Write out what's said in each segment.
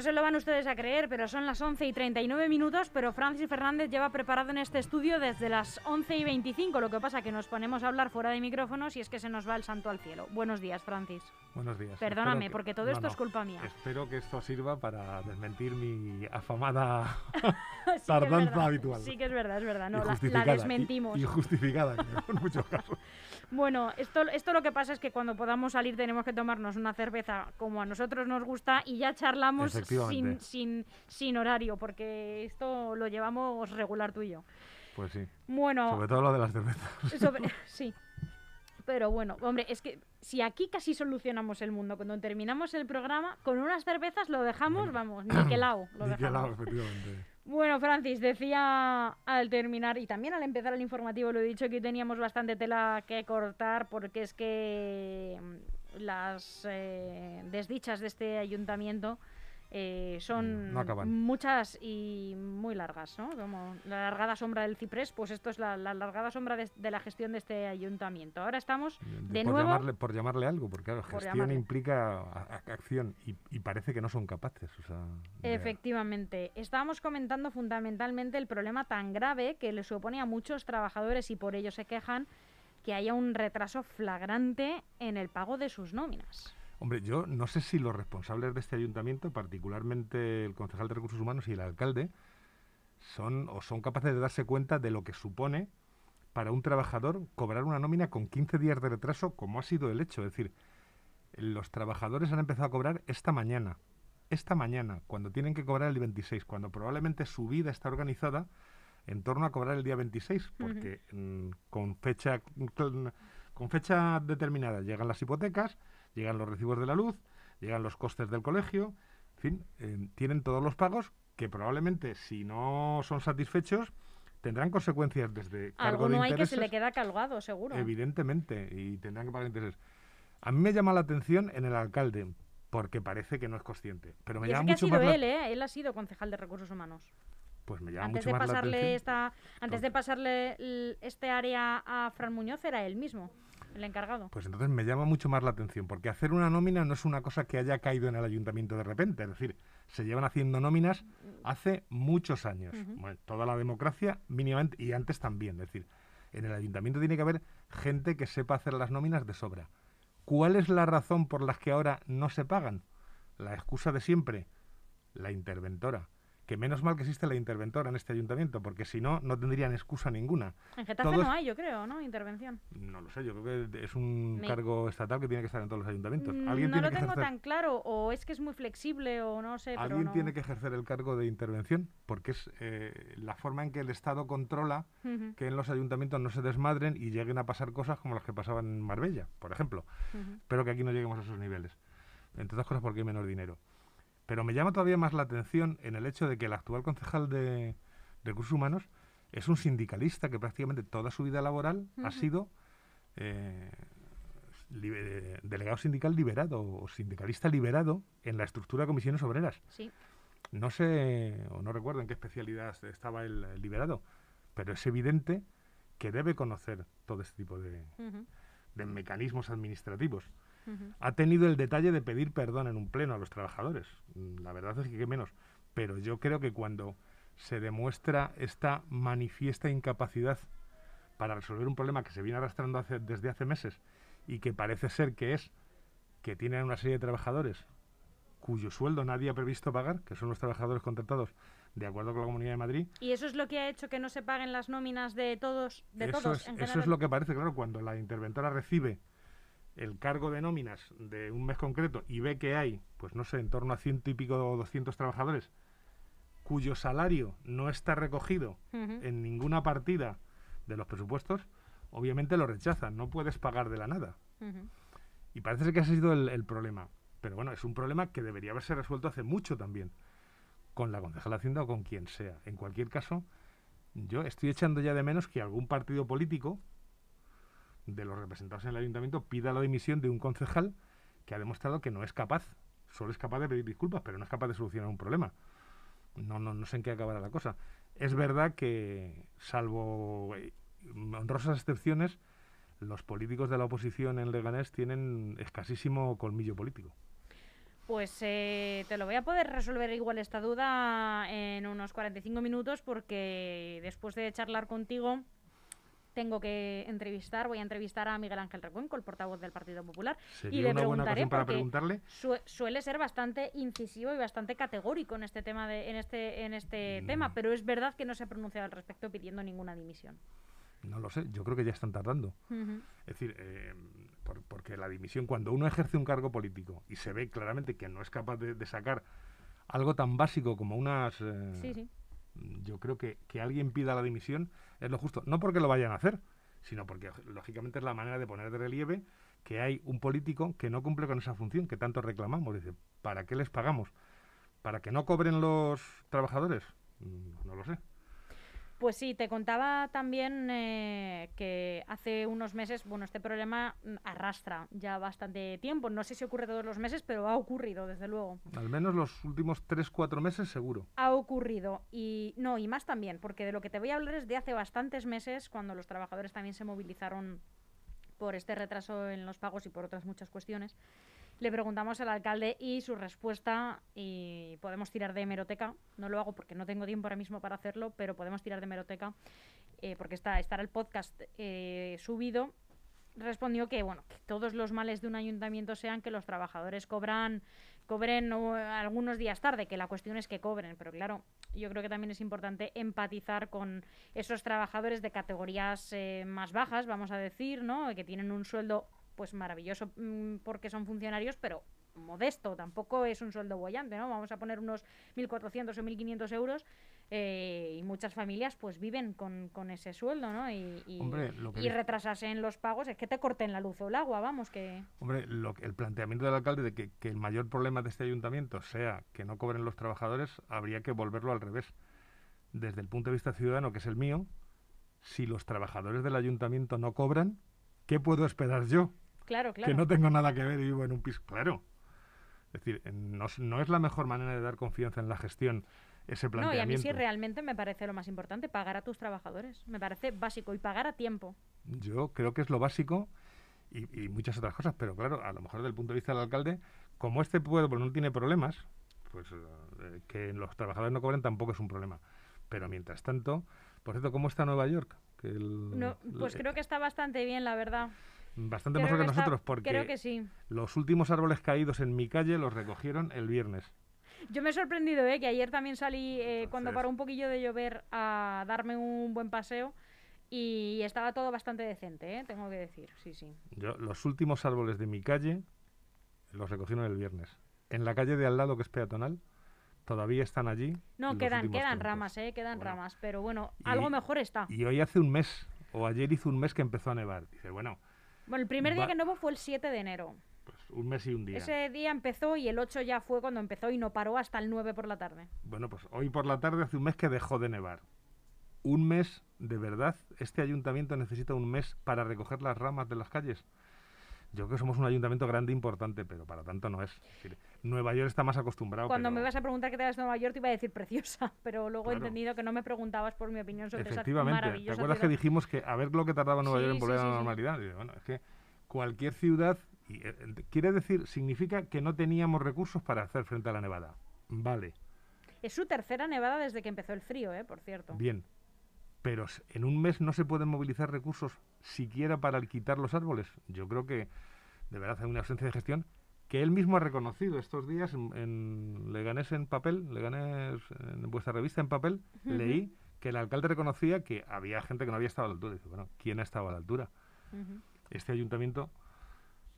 no se lo van ustedes a creer, pero son las 11 y 39 minutos, pero Francis Fernández lleva preparado en este estudio desde las 11 y 25. Lo que pasa que nos ponemos a hablar fuera de micrófonos y es que se nos va el santo al cielo. Buenos días, Francis. Buenos días. Perdóname, porque todo esto es culpa mía. Espero que esto sirva para desmentir mi afamada tardanza habitual. Sí que es verdad, es verdad. No, la, desmentimos. Y, justificada, en muchos casos. Bueno, esto, esto lo que pasa es que cuando podamos salir tenemos que tomarnos una cerveza como a nosotros nos gusta y ya charlamos sin, sin, sin horario, porque esto lo llevamos regular tú y yo. Pues sí. Bueno. Sobre todo lo de las cervezas. sí. Pero bueno, hombre, es que si aquí casi solucionamos el mundo, cuando terminamos el programa, con unas cervezas lo dejamos, vamos, niquelao. Lo niquelao, efectivamente. Bueno, Francis, decía al terminar y también al empezar el informativo, lo he dicho, que teníamos bastante tela que cortar porque es que mm, las eh, desdichas de este ayuntamiento eh, son muchas y muy largas, ¿no? Como la largada sombra del ciprés, pues esto es la, largada sombra de, la gestión de este ayuntamiento. Ahora estamos de, por nuevo... Llamarle, por llamarle algo, porque claro, gestión implica acción y, parece que no son capaces. Efectivamente. Estábamos comentando fundamentalmente el problema tan grave que le supone a muchos trabajadores y por ello se quejan que haya un retraso flagrante en el pago de sus nóminas. Hombre, yo no sé si los responsables de este ayuntamiento, particularmente el concejal de Recursos Humanos y el alcalde, son o son capaces de darse cuenta de lo que supone para un trabajador cobrar una nómina con 15 días de retraso, como ha sido el hecho. Es decir, los trabajadores han empezado a cobrar esta mañana, esta mañana, cuando tienen que cobrar el día 26, cuando probablemente su vida está organizada en torno a cobrar el día 26, porque mm, con fecha con fecha determinada llegan las hipotecas, llegan los recibos de la luz, llegan los costes del colegio, en fin, eh, tienen todos los pagos que probablemente si no son satisfechos tendrán consecuencias desde cargo Alguno hay que se le queda calgado, seguro. Evidentemente, y tendrán que pagar intereses. A mí me llama la atención en el alcalde, porque parece que no es consciente. Pero me llama que mucho ha sido él, ¿eh? Él ha sido concejal de recursos humanos. Pues me llama antes mucho de pasarle esta, Antes de pasarle este área a Fran Muñoz era él mismo el encargado. Pues entonces me llama mucho más la atención, porque hacer una nómina no es una cosa que haya caído en el ayuntamiento de repente, es decir, se llevan haciendo nóminas hace muchos años. toda la democracia mínimamente y antes también, es decir, en el ayuntamiento tiene que haber gente que sepa hacer las nóminas de sobra. ¿Cuál es la razón por la que ahora no se pagan? La excusa de siempre, la interventora que menos mal que existe la interventora en este ayuntamiento, porque si no, no tendrían excusa ninguna. En Getafe no hay, yo creo, ¿no? Intervención. No lo sé, yo creo que es un cargo estatal que tiene que estar en todos los ayuntamientos. Mm, ¿Alguien no lo tengo tan claro, o es que es muy flexible, o no sé. Alguien tiene que ejercer el cargo de intervención, porque es eh, la forma en que el Estado controla que en los ayuntamientos no se desmadren y lleguen a pasar cosas como las que pasaban en Marbella, por ejemplo. Espero que aquí no lleguemos a esos niveles. Entre otras cosas porque hay menos dinero. Pero me llama todavía más la atención en el hecho de que el actual concejal de Recursos Humanos es un sindicalista que prácticamente toda su vida laboral ha sido eh, delegado sindical liberado o sindicalista liberado en la estructura de comisiones obreras. No sé, o no recuerdo en qué especialidad estaba el, liberado, pero es evidente que debe conocer todo este tipo de mecanismos administrativos ha tenido el detalle de pedir perdón en un pleno a los trabajadores. Mm, la verdad es que qué menos. Pero yo creo que cuando se demuestra esta manifiesta incapacidad para resolver un problema que se viene arrastrando desde hace meses y que parece ser que es que tienen una serie de trabajadores cuyo sueldo nadie ha previsto pagar, que son los trabajadores contratados de acuerdo con la Comunidad de Madrid. ¿Y eso es lo que ha hecho que no se paguen las nóminas de todos? De eso todos es, eso es lo que parece, claro, cuando la interventora recibe el cargo de nóminas de un mes concreto y ve que hay, pues no sé, en torno a ciento y pico o doscientos trabajadores cuyo salario no está recogido en ninguna partida de los presupuestos, obviamente lo rechazan, no puedes pagar de la nada. Y parece que ese ha sido el, problema. Pero bueno, es un problema que debería haberse resuelto hace mucho también, con la concejal de Hacienda o con quien sea. En cualquier caso, yo estoy echando ya de menos que algún partido político de los representados en el ayuntamiento pida la dimisión de un concejal que ha demostrado que no es capaz, solo es capaz de pedir disculpas, pero no es capaz de solucionar un problema. No, no, no sé en qué acabará la cosa. Es verdad que, salvo eh, honrosas excepciones, los políticos de la oposición en Leganés tienen escasísimo colmillo político. Pues eh, te lo voy a poder resolver igual esta duda en unos 45 minutos porque después de charlar contigo tengo que entrevistar, voy a entrevistar a Miguel Ángel Recuenco, el portavoz del Partido Popular, y le preguntaré para preguntarle? suele ser bastante incisivo y bastante categórico en este tema de, en este en este mm. tema, pero es verdad que no se ha pronunciado al respecto pidiendo ninguna dimisión. No lo sé, yo creo que ya están tardando. Es decir, eh, porque la dimisión, cuando uno ejerce un cargo político y se ve claramente que no es capaz de, sacar algo tan básico como unas... Eh, sí, sí yo creo que, que alguien pida la dimisión es lo justo. No porque lo vayan a hacer, sino porque lógicamente es la manera de poner de relieve que hay un político que no cumple con esa función que tanto reclamamos. Dice, ¿para qué les pagamos? ¿Para que no cobren los trabajadores? Mm, no lo sé. Pues sí, te contaba también eh, que hace unos meses, bueno, este problema mm, arrastra ya bastante tiempo. No sé si ocurre todos los meses, pero ha ocurrido, desde luego. Al menos los últimos 3-4 meses, seguro. Ha ocurrido. Y no, y más también, porque de lo que te voy a hablar es de hace bastantes meses, cuando los trabajadores también se movilizaron por este retraso en los pagos y por otras muchas cuestiones. Le preguntamos al alcalde y su respuesta, y podemos tirar de hemeroteca, no lo hago porque no tengo tiempo ahora mismo para hacerlo, pero podemos tirar de hemeroteca eh, porque está, estará el podcast eh, subido. Respondió que, bueno, que todos los males de un ayuntamiento sean que los trabajadores cobran cobren algunos días tarde, que la cuestión es que cobren, pero claro, yo creo que también es importante empatizar con esos trabajadores de categorías eh, más bajas, vamos a decir, ¿no? Que tienen un sueldo pues maravilloso mm, porque son funcionarios, pero modesto, tampoco es un sueldo bollante, ¿no? Vamos a poner unos 1.400 o 1.500 euros eh, y muchas familias pues viven con, ese sueldo, ¿no? Y, y, retrasarse en los pagos es que te corten la luz o el agua, vamos, que... Hombre, lo, el planteamiento del alcalde de que, que el mayor problema de este ayuntamiento sea que no cobren los trabajadores, habría que volverlo al revés. Desde el punto de vista ciudadano, que es el mío, si los trabajadores del ayuntamiento no cobran, ¿qué puedo esperar yo? Que no tengo nada que ver y vivo en un piso. Claro. Es decir, no, no, es la mejor manera de dar confianza en la gestión ese planteamiento. No, y a mí sí realmente me parece lo más importante, pagar a tus trabajadores. Me parece básico y pagar a tiempo. Yo creo que es lo básico y, muchas otras cosas, pero claro, a lo mejor desde el punto de vista del alcalde, como este pueblo no tiene problemas, pues eh, que los trabajadores no cobren tampoco es un problema. Pero mientras tanto, por cierto, ¿cómo está Nueva York? Que no, pues creo que está bastante bien, la verdad. Bastante mejor que, nosotros, porque los últimos árboles caídos en mi calle los recogieron el viernes. Yo me he sorprendido, ¿eh? que ayer también salí, eh, cuando paró un poquillo de llover, a darme un buen paseo y estaba todo bastante decente, ¿eh? tengo que decir, sí, sí. Yo, los últimos árboles de mi calle los recogieron el viernes. En la calle de al lado, que es peatonal, todavía están allí. No, quedan, quedan ramas, ¿eh? quedan ramas, pero bueno, algo mejor está. Y hoy hace un mes, o ayer hizo un mes que empezó a nevar. Dice, bueno, bueno, el primer día que nevó fue el 7 de enero. Pues un mes y un día. Ese día empezó y el 8 ya fue cuando empezó y no paró hasta el 9 por la tarde. Bueno, pues hoy por la tarde hace un mes que dejó de nevar. Un mes, de verdad, este ayuntamiento necesita un mes para recoger las ramas de las calles. Yo creo que somos un ayuntamiento grande e importante, pero para tanto no es. Nueva York está más acostumbrado. Cuando me vas a preguntar qué te das Nueva York, te iba a decir preciosa, pero luego he entendido que no me preguntabas por mi opinión sobre Efectivamente. esa ¿Te acuerdas que dijimos que a ver lo que tardaba Nueva York en volver a la normalidad? bueno, es que cualquier ciudad, y, eh, quiere decir, significa que no teníamos recursos para hacer frente a la nevada. Vale. Es su tercera nevada desde que empezó el frío, ¿eh? Por cierto. Bien. Pero en un mes no se pueden movilizar recursos siquiera para quitar los árboles. Yo creo que de verdad hay una ausencia de gestión que él mismo ha reconocido estos días en, en Leganés en papel, Leganés en vuestra revista en papel, leí que el alcalde reconocía que había gente que no había estado a la altura. Dice, bueno, ¿quién ha estado a la altura? Este ayuntamiento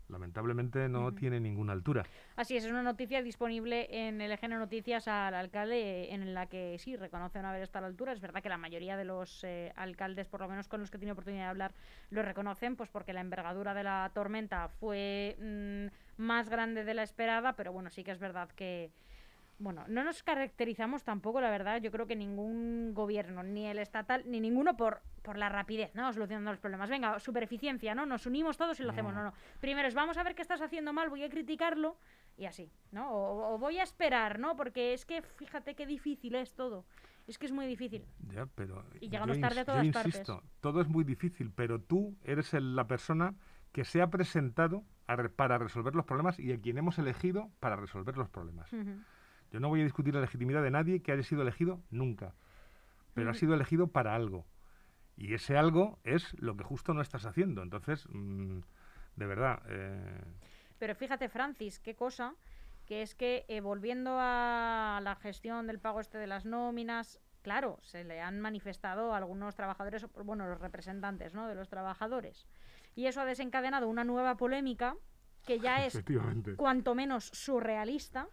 lamentablemente no tiene ninguna altura. Así es, es una noticia disponible en el Eje Noticias al alcalde en la que sí reconoce no haber estado a la altura. Es verdad que la mayoría de los eh, alcaldes, por lo menos con los que tiene oportunidad de hablar, lo reconocen, pues porque la envergadura de la tormenta fue mm, más grande de la esperada, pero bueno, sí que es verdad que bueno, no nos caracterizamos tampoco, la verdad, yo creo que ningún gobierno, ni el estatal, ni ninguno por, por la rapidez, ¿no? Solucionando los problemas. Venga, super eficiencia, ¿no? Nos unimos todos y lo hacemos. No, no. Primero es, vamos a ver qué estás haciendo mal, voy a criticarlo y así, ¿no? O, voy a esperar, ¿no? Porque es que fíjate qué difícil es todo. Es que es muy difícil. Ya, pero. Y llegamos tarde a todas insisto, Todo es muy difícil, pero tú eres la persona que se ha presentado para resolver los problemas y a quien hemos elegido para resolver los problemas. Yo no voy a discutir la legitimidad de nadie que haya sido elegido nunca, pero ha sido elegido para algo. Y ese algo es lo que justo no estás haciendo. Entonces, mm, de verdad. Eh, pero fíjate, Francis, qué cosa, que es que eh, volviendo a la gestión del pago este de las nóminas, claro, se le han manifestado algunos trabajadores, bueno, los representantes ¿no? de los trabajadores. Y eso ha desencadenado una nueva polémica que ya es cuanto menos surrealista,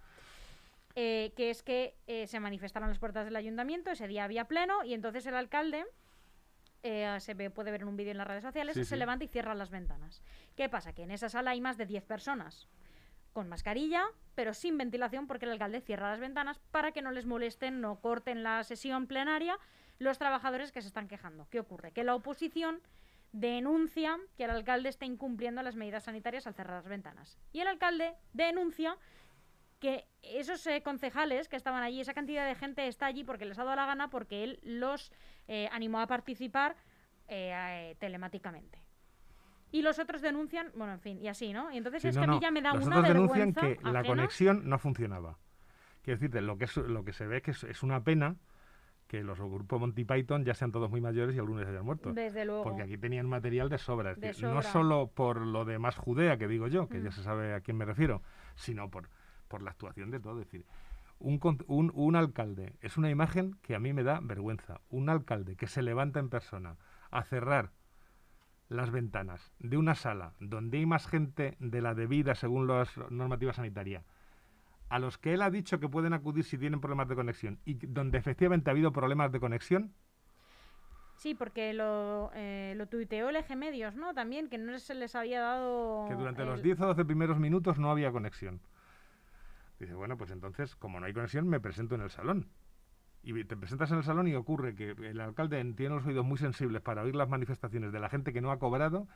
eh, que es que eh, se manifestaron las puertas del ayuntamiento, ese día había pleno y entonces el alcalde, eh, se puede ver en un vídeo en las redes sociales, se levanta y cierra las ventanas. ¿Qué pasa? Que en esa sala hay más de 10 personas con mascarilla, pero sin ventilación porque el alcalde cierra las ventanas para que no les molesten, no corten la sesión plenaria los trabajadores que se están quejando. ¿Qué ocurre? Que la oposición denuncia que el alcalde está incumpliendo las medidas sanitarias al cerrar las ventanas. Y el alcalde denuncia que esos eh, concejales que estaban allí, esa cantidad de gente está allí porque les ha dado la gana, porque él los eh, animó a participar eh, telemáticamente. Y los otros denuncian, bueno, en fin, y así, ¿no? Y entonces es que a mí ya me da los una otros denuncian que la conexión no funcionaba. Quiero decirte, lo que, es, lo que se ve que es, una pena que los grupos Monty Python ya sean todos muy mayores y algunos hayan muerto. Desde luego. Porque aquí tenían material de sobra. No solo por lo de más judea, que digo yo, que ya mm. se sabe a quién me refiero, sino por, por la actuación de todo. Es decir, un, un, un alcalde es una imagen que a mí me da vergüenza. Un alcalde que se levanta en persona a cerrar las ventanas de una sala donde hay más gente de la debida según las normativas sanitarias, a los que él ha dicho que pueden acudir si tienen problemas de conexión y donde efectivamente ha habido problemas de conexión. Sí, porque lo, eh, lo tuiteó el Eje Medios, ¿no? También, que no se les había dado... Que durante los 10 o 12 primeros minutos no había conexión. Dice, bueno, pues entonces, como no hay conexión, me presento en el salón y te presentas en el salón y ocurre que el alcalde tiene los oídos muy sensibles para oír las manifestaciones de la gente que no ha cobrado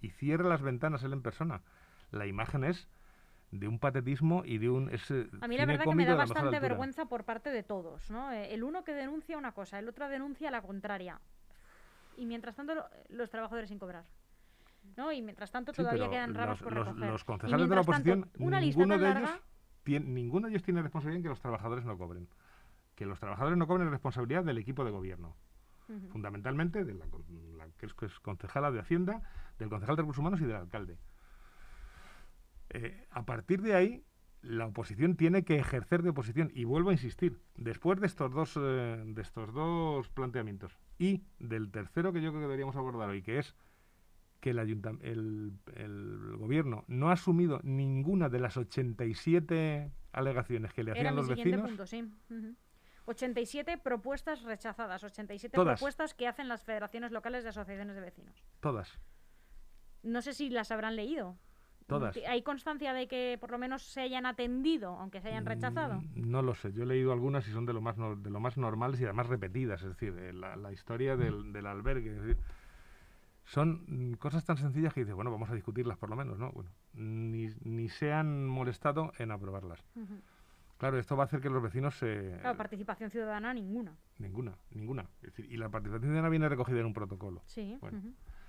y cierra las ventanas él en persona. La imagen es de un patetismo y de un... a mí la verdad que me da bastante vergüenza por parte de todos, ¿no? Eh, el uno que denuncia una cosa, el otro denuncia la contraria. Y mientras tanto los trabajadores sin cobrar. ¿no? Y mientras tanto todavía quedan rabos por recoger. Los, concejales de la oposición, ninguno, de ellos tiene, ninguno de ellos tiene responsabilidad en que los trabajadores no cobren que los trabajadores no cobren responsabilidad del equipo de gobierno. Fundamentalmente de la, que es, concejala de Hacienda, del concejal de Recursos Humanos y del alcalde. Eh, a partir de ahí, la oposición tiene que ejercer de oposición. Y vuelvo a insistir, después de estos dos, eh, de estos dos planteamientos y del tercero que yo creo que deberíamos abordar hoy, que es que el, el, el, gobierno no ha asumido ninguna de las 87 alegaciones que le hacían los vecinos. Punto, sí. 87 propuestas rechazadas, 87 propuestas que hacen las federaciones locales de asociaciones de vecinos. Todas. No sé si las habrán leído. Todas. ¿Hay constancia de que por lo menos se hayan atendido, aunque se hayan rechazado? Mm, no lo sé. Yo he leído algunas y son de lo más, de lo más normales y además repetidas. Es decir, eh, la, historia del, del albergue. Son cosas tan sencillas que dices, bueno, vamos a discutirlas por lo menos, ¿no? Bueno, ni, ni se han molestado en aprobarlas. Claro, esto va a hacer que los vecinos se... Claro, participación ciudadana ninguna. Ninguna, ninguna. y la participación ciudadana viene recogida en un protocolo. Sí,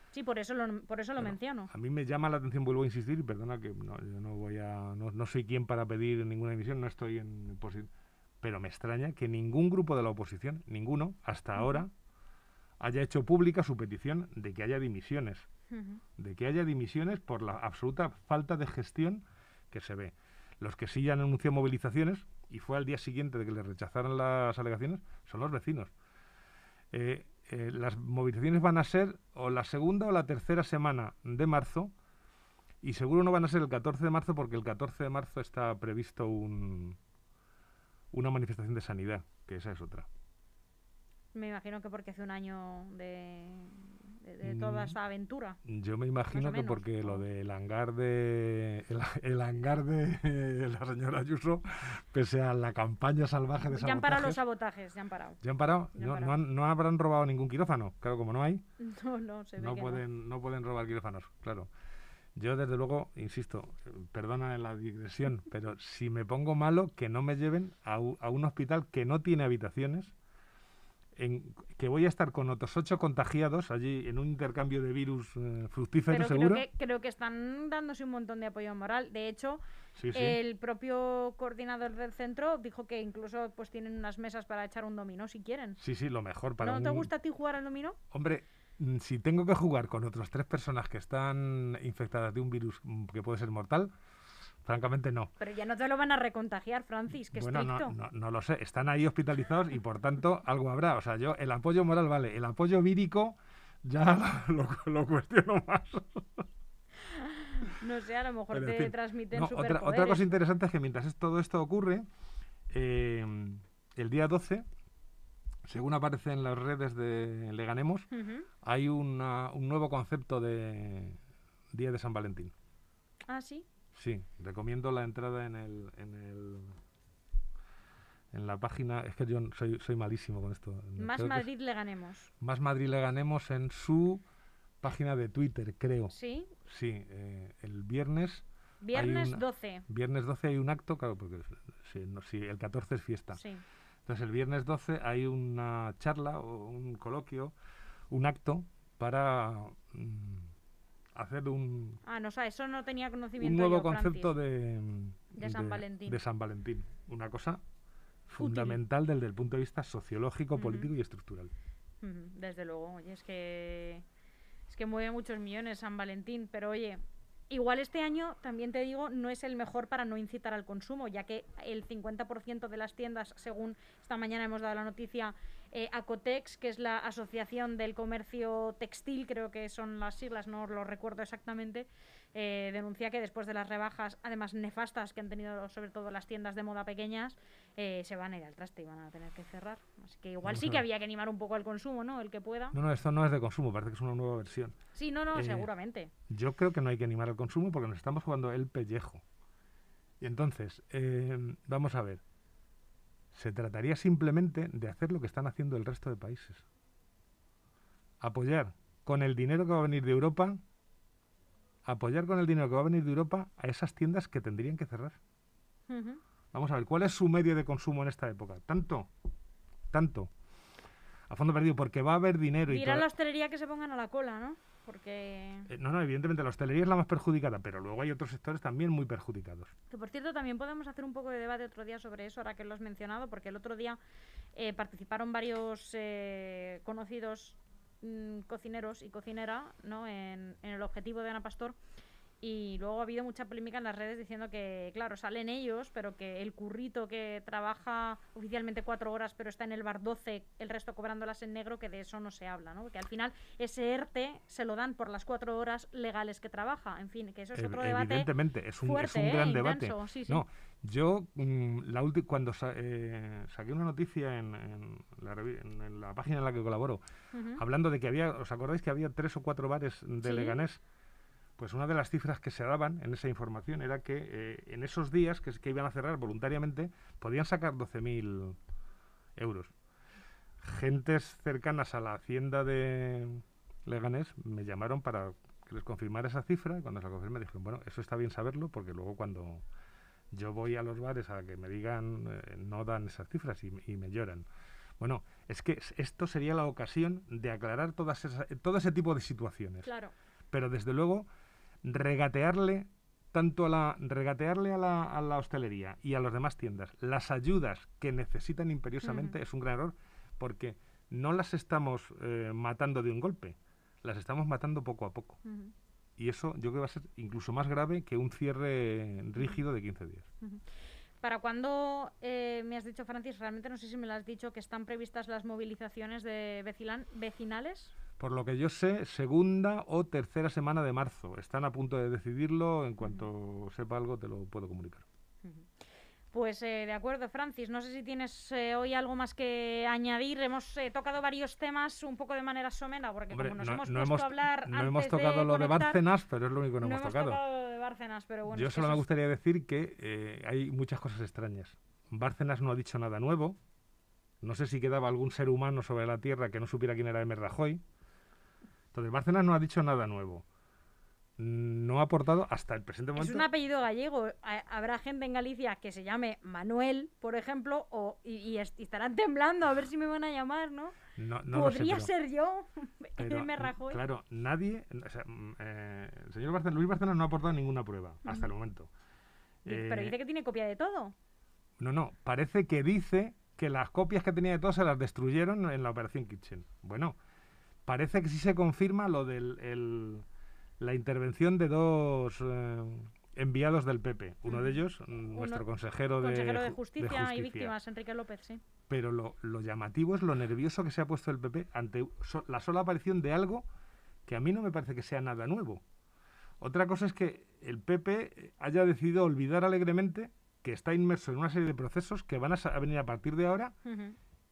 sí por eso lo, por eso lo menciono. A mí me llama la atención, vuelvo a insistir, y perdona que no, yo no voy a... No, soy quien para pedir ninguna emisión, no estoy en. Pero me extraña que ningún grupo de la oposición, ninguno, hasta ahora, haya hecho pública su petición de que haya dimisiones. De que haya dimisiones por la absoluta falta de gestión que se ve. Los que sí han anunciado movilizaciones, y fue al día siguiente de que les rechazaran las alegaciones, son los vecinos. Eh, eh, las movilizaciones van a ser o la segunda o la tercera semana de marzo, y seguro no van a ser el 14 de marzo porque el 14 de marzo está previsto un, una manifestación de sanidad, que esa es otra. Me imagino que porque hace un año de, de, toda mm. esta aventura. Yo me imagino que porque lo del hangar de el, hangar de la señora Ayuso, pese a la campaña salvaje de sabotajes... Ya han parado los sabotajes, ya han parado. ¿Ya han parado? no, no, habrán robado ningún quirófano, claro, como no hay. No, no, se ve no pueden, no. pueden robar quirófanos, claro. Yo, desde luego, insisto, perdona la digresión, pero si me pongo malo, que no me lleven a, a un hospital que no tiene habitaciones en, que voy a estar con otros ocho contagiados allí en un intercambio de virus eh, fructífero, Pero seguro. creo que, creo que están dándose un montón de apoyo moral. De hecho, Sí, sí. el propio coordinador del centro dijo que incluso pues tienen unas mesas para echar un dominó si quieren. Sí, sí, lo mejor para ¿No te gusta a ti jugar al dominó? Hombre, mm, si tengo que jugar con otras tres personas que están infectadas de un virus mm, que puede ser mortal, francamente no. Pero ya no te lo van a recontagiar, Francis, que bueno, no, estricto. no, no lo sé. Están ahí hospitalizados y por tanto algo habrá. O sea, yo el apoyo moral vale, el apoyo vírico ya lo, lo cuestiono más. No sé, a lo mejor Pero, en te fin. transmiten No, otra, otra cosa interesante es que mientras todo esto ocurre, eh, el día 12, según aparece en las redes de Leganemos, Ujú. hay una- un nuevo concepto de Día de San Valentín. Ah, sí. Sí, recomiendo la entrada en el, en el en la página. Es que yo soy, soy malísimo con esto. Más Creo que es Madrid le ganemos. Más Madrid le ganemos en su página de Twitter, creo. Sí. Sí, eh, el viernes, Viernes una- 12. viernes 12 hay un acto, claro, porque no, sí, el 14 es fiesta. Sí. Entonces el viernes 12 hay una charla o un coloquio, un acto para mm, hacer un, Ah, no, o sea, eso no tenía un nuevo yo, concepto de, De San Valentín. de San Valentín. Una cosa fundamental desde el punto de vista sociológico, político y estructural. Desde luego, oye, es que es que mueve muchos millones San Valentín, pero oye, igual este año también te digo no es el mejor para no incitar al consumo, ya que el 50% de las tiendas, según esta mañana hemos dado la noticia, eh, Acotex, que es la Asociación del Comercio Textil, creo que son las siglas, no lo recuerdo exactamente, eh, denuncia que después de las rebajas, además nefastas que han tenido sobre todo las tiendas de moda pequeñas, eh, se van a ir al traste y van a tener que cerrar. Así que igual sí que había que animar un poco el consumo, ¿no? El que pueda. No, no, esto no es de consumo, parece que es una nueva versión. Sí, no, no, Eh, seguramente. Yo creo que no hay que animar al consumo porque nos estamos jugando el pellejo. Y entonces, vamos a ver. Se trataría simplemente de hacer lo que están haciendo el resto de países. Apoyar con el dinero que va a venir de Europa, apoyar con el dinero que va a venir de Europa a esas tiendas que tendrían que cerrar. Vamos a ver, ¿cuál es su medio de consumo en esta época? Tanto, tanto. A fondo perdido, porque va a haber dinero y Dirá toda- la hostelería que se pongan a la cola, ¿no? Porque... Eh, no, no, evidentemente la hostelería es la más perjudicada, pero luego hay otros sectores también muy perjudicados. Que por cierto, también podemos hacer un poco de debate otro día sobre eso, ahora que lo has mencionado, porque el otro día eh, participaron varios eh, conocidos mm, cocineros y cocinera ¿no? en, en el objetivo de Ana Pastor. Y luego ha habido mucha polémica en las redes diciendo que, claro, salen ellos, pero que el currito que trabaja oficialmente cuatro horas, pero está en el bar 12, el resto cobrándolas en negro, que de eso no se habla, ¿no? Porque al final ese ERTE se lo dan por las cuatro horas legales que trabaja. En fin, que eso es otro debate. Evidentemente, es un, es un ¿eh? gran debate. Sí, sí. No, yo mm, la cuando sa- eh, saqué una noticia en, en la, en- la página en la que colaboro, hablando de que había, ¿os acordáis que había tres o cuatro bares de Sí. Leganés? Pues una de las cifras que se daban en esa información era que eh, en esos días que, que iban a cerrar voluntariamente podían sacar 12.000 euros. Gentes cercanas a la hacienda de Leganés me llamaron para que les confirmara esa cifra y cuando se la confirmé dijeron, bueno, eso está bien saberlo porque luego cuando yo voy a los bares a que me digan, eh, no dan esas cifras y, y me lloran. Bueno, es que esto sería la ocasión de aclarar todas todo ese tipo de situaciones Claro. pero desde luego regatearle tanto a la regatearle a la, a la hostelería y a las demás tiendas las ayudas que necesitan imperiosamente es un gran error porque no las estamos eh, matando de un golpe, las estamos matando poco a poco. Y eso yo creo que va a ser incluso más grave que un cierre rígido de 15 días. ¿Para cuándo eh, me has dicho, Francis? Realmente no sé si me lo has dicho, que están previstas las movilizaciones de vecinales. Por lo que yo sé, segunda o tercera semana de marzo. Están a punto de decidirlo. En cuanto sepa algo, te lo puedo comunicar. Pues eh, de acuerdo, Francis. No sé si tienes eh, hoy algo más que añadir. Hemos eh, tocado varios temas un poco de manera somera, porque Hombre, como nos no, hemos no puesto hemos, a hablar no antes hemos tocado de lo de Bárcenas, pero es lo único que no, no hemos tocado. tocado de Bárcenas, pero bueno. Yo solo me gustaría decir que eh, hay muchas cosas extrañas. Bárcenas no ha dicho nada nuevo. No sé si quedaba algún ser humano sobre la Tierra que no supiera quién era M. Rajoy. Entonces, Bárcenas no ha dicho nada nuevo. no ha aportado hasta el presente momento. Es un apellido gallego. Habrá gente en Galicia que se llame Manuel, por ejemplo, o, y, estarán temblando a ver si me van a llamar, ¿no? No, no Podría ser yo. me Claro, nadie. Mm, eh, el señor Luis Barcelona no ha aportado ninguna prueba hasta el momento. Pero dice que tiene copia de todo. No, no. Parece que dice que las copias que tenía de todo se las destruyeron en la operación Kitchen. Bueno, parece que sí se confirma lo de la intervención de dos eh, enviados del PP. Uno de ellos, nuestro consejero, de, justicia y Víctimas, Enrique López, sí. Pero lo, llamativo es lo nervioso que se ha puesto el PP ante la sola aparición de algo que a mí no me parece que sea nada nuevo. Otra cosa es que el PP haya decidido olvidar alegremente que está inmerso en una serie de procesos que van a, venir a partir de ahora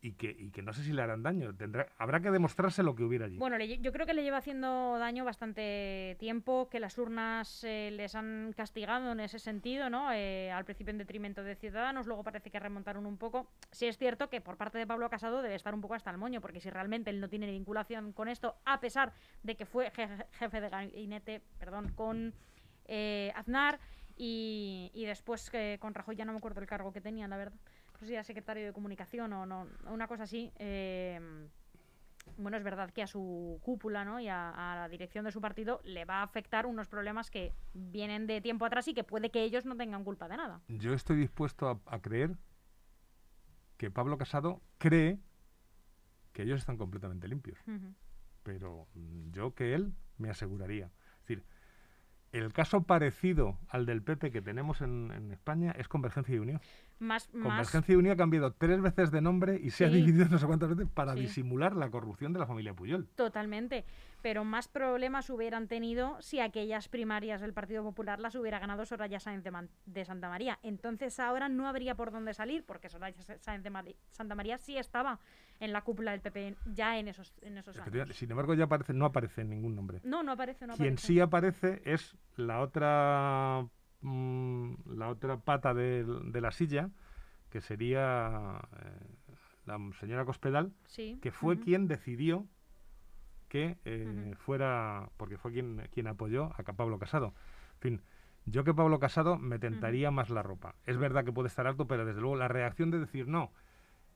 y que, y que no sé si le harán daño. Tendrá, habrá que demostrarse lo que hubiera allí. Bueno, yo creo que le lleva haciendo daño bastante tiempo, que las urnas eh, les han castigado en ese sentido, ¿no? Eh, al principio en detrimento de Ciudadanos, luego parece que remontaron un poco. Sí es cierto que por parte de Pablo Casado debe estar un poco hasta el moño, porque si realmente él no tiene vinculación con esto, a pesar de que fue jefe de gabinete, perdón, con eh, Aznar y, y después con Rajoy ya no me acuerdo el cargo que tenía, la verdad sé si era secretario de comunicación o no, una cosa así. Em, bueno, es verdad que a su cúpula ¿no? y a, la dirección de su partido le va a afectar unos problemas que vienen de tiempo atrás y que puede que ellos no tengan culpa de nada. Yo estoy dispuesto a, creer que Pablo Casado cree que ellos están completamente limpios. Pero yo que él me aseguraría. Es decir, el caso parecido al del PP que tenemos en, España es Convergencia y Unión. Más, Convergencia y Unión ha cambiado tres veces de nombre y se ha dividido no sé cuántas veces para disimular la corrupción de la familia Puyol. Totalmente. Pero más problemas hubieran tenido si aquellas primarias del Partido Popular las hubiera ganado Soraya Sáenz de, Santa María. Entonces ahora no habría por dónde salir porque Soraya Sáenz de Santa María sí estaba en la cúpula del PP ya en esos, en esos años. Sin embargo, ya aparece, no aparece ningún nombre. No, no aparece. No Quien sí aparece es la otra, mm, la otra pata de, la silla, que sería eh, la señora Cospedal, que fue quien decidió que eh, fuera, porque fue quien, quien apoyó a Pablo Casado. En fin, yo que Pablo Casado me tentaría más la ropa. Es verdad que puede estar alto, pero desde luego la reacción de decir no,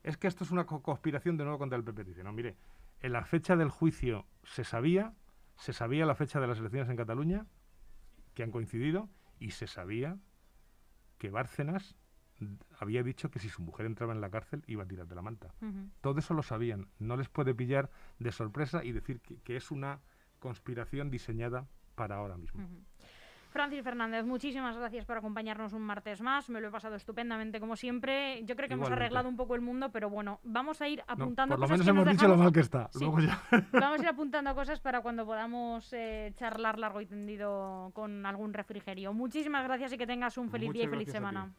es que esto es una conspiración de nuevo contra el PP. Dice, no, mire, en la fecha del juicio se sabía, se sabía la fecha de las elecciones en Cataluña, que han coincidido, y se sabía que Bárcenas había dicho que si su mujer entraba en la cárcel iba a tirar de la manta. Todo eso lo sabían. No les puede pillar de sorpresa y decir que, es una conspiración diseñada para ahora mismo. Francis Fernández, muchísimas gracias por acompañarnos un martes más. Me lo he pasado estupendamente, como siempre. Yo creo que hemos arreglado un poco el mundo, pero bueno, vamos a ir apuntando por lo menos hemos dicho lo mal que está. Vamos a ir apuntando cosas para cuando podamos eh, charlar largo y tendido con algún refrigerio. Muchísimas gracias y que tengas un feliz día y feliz semana.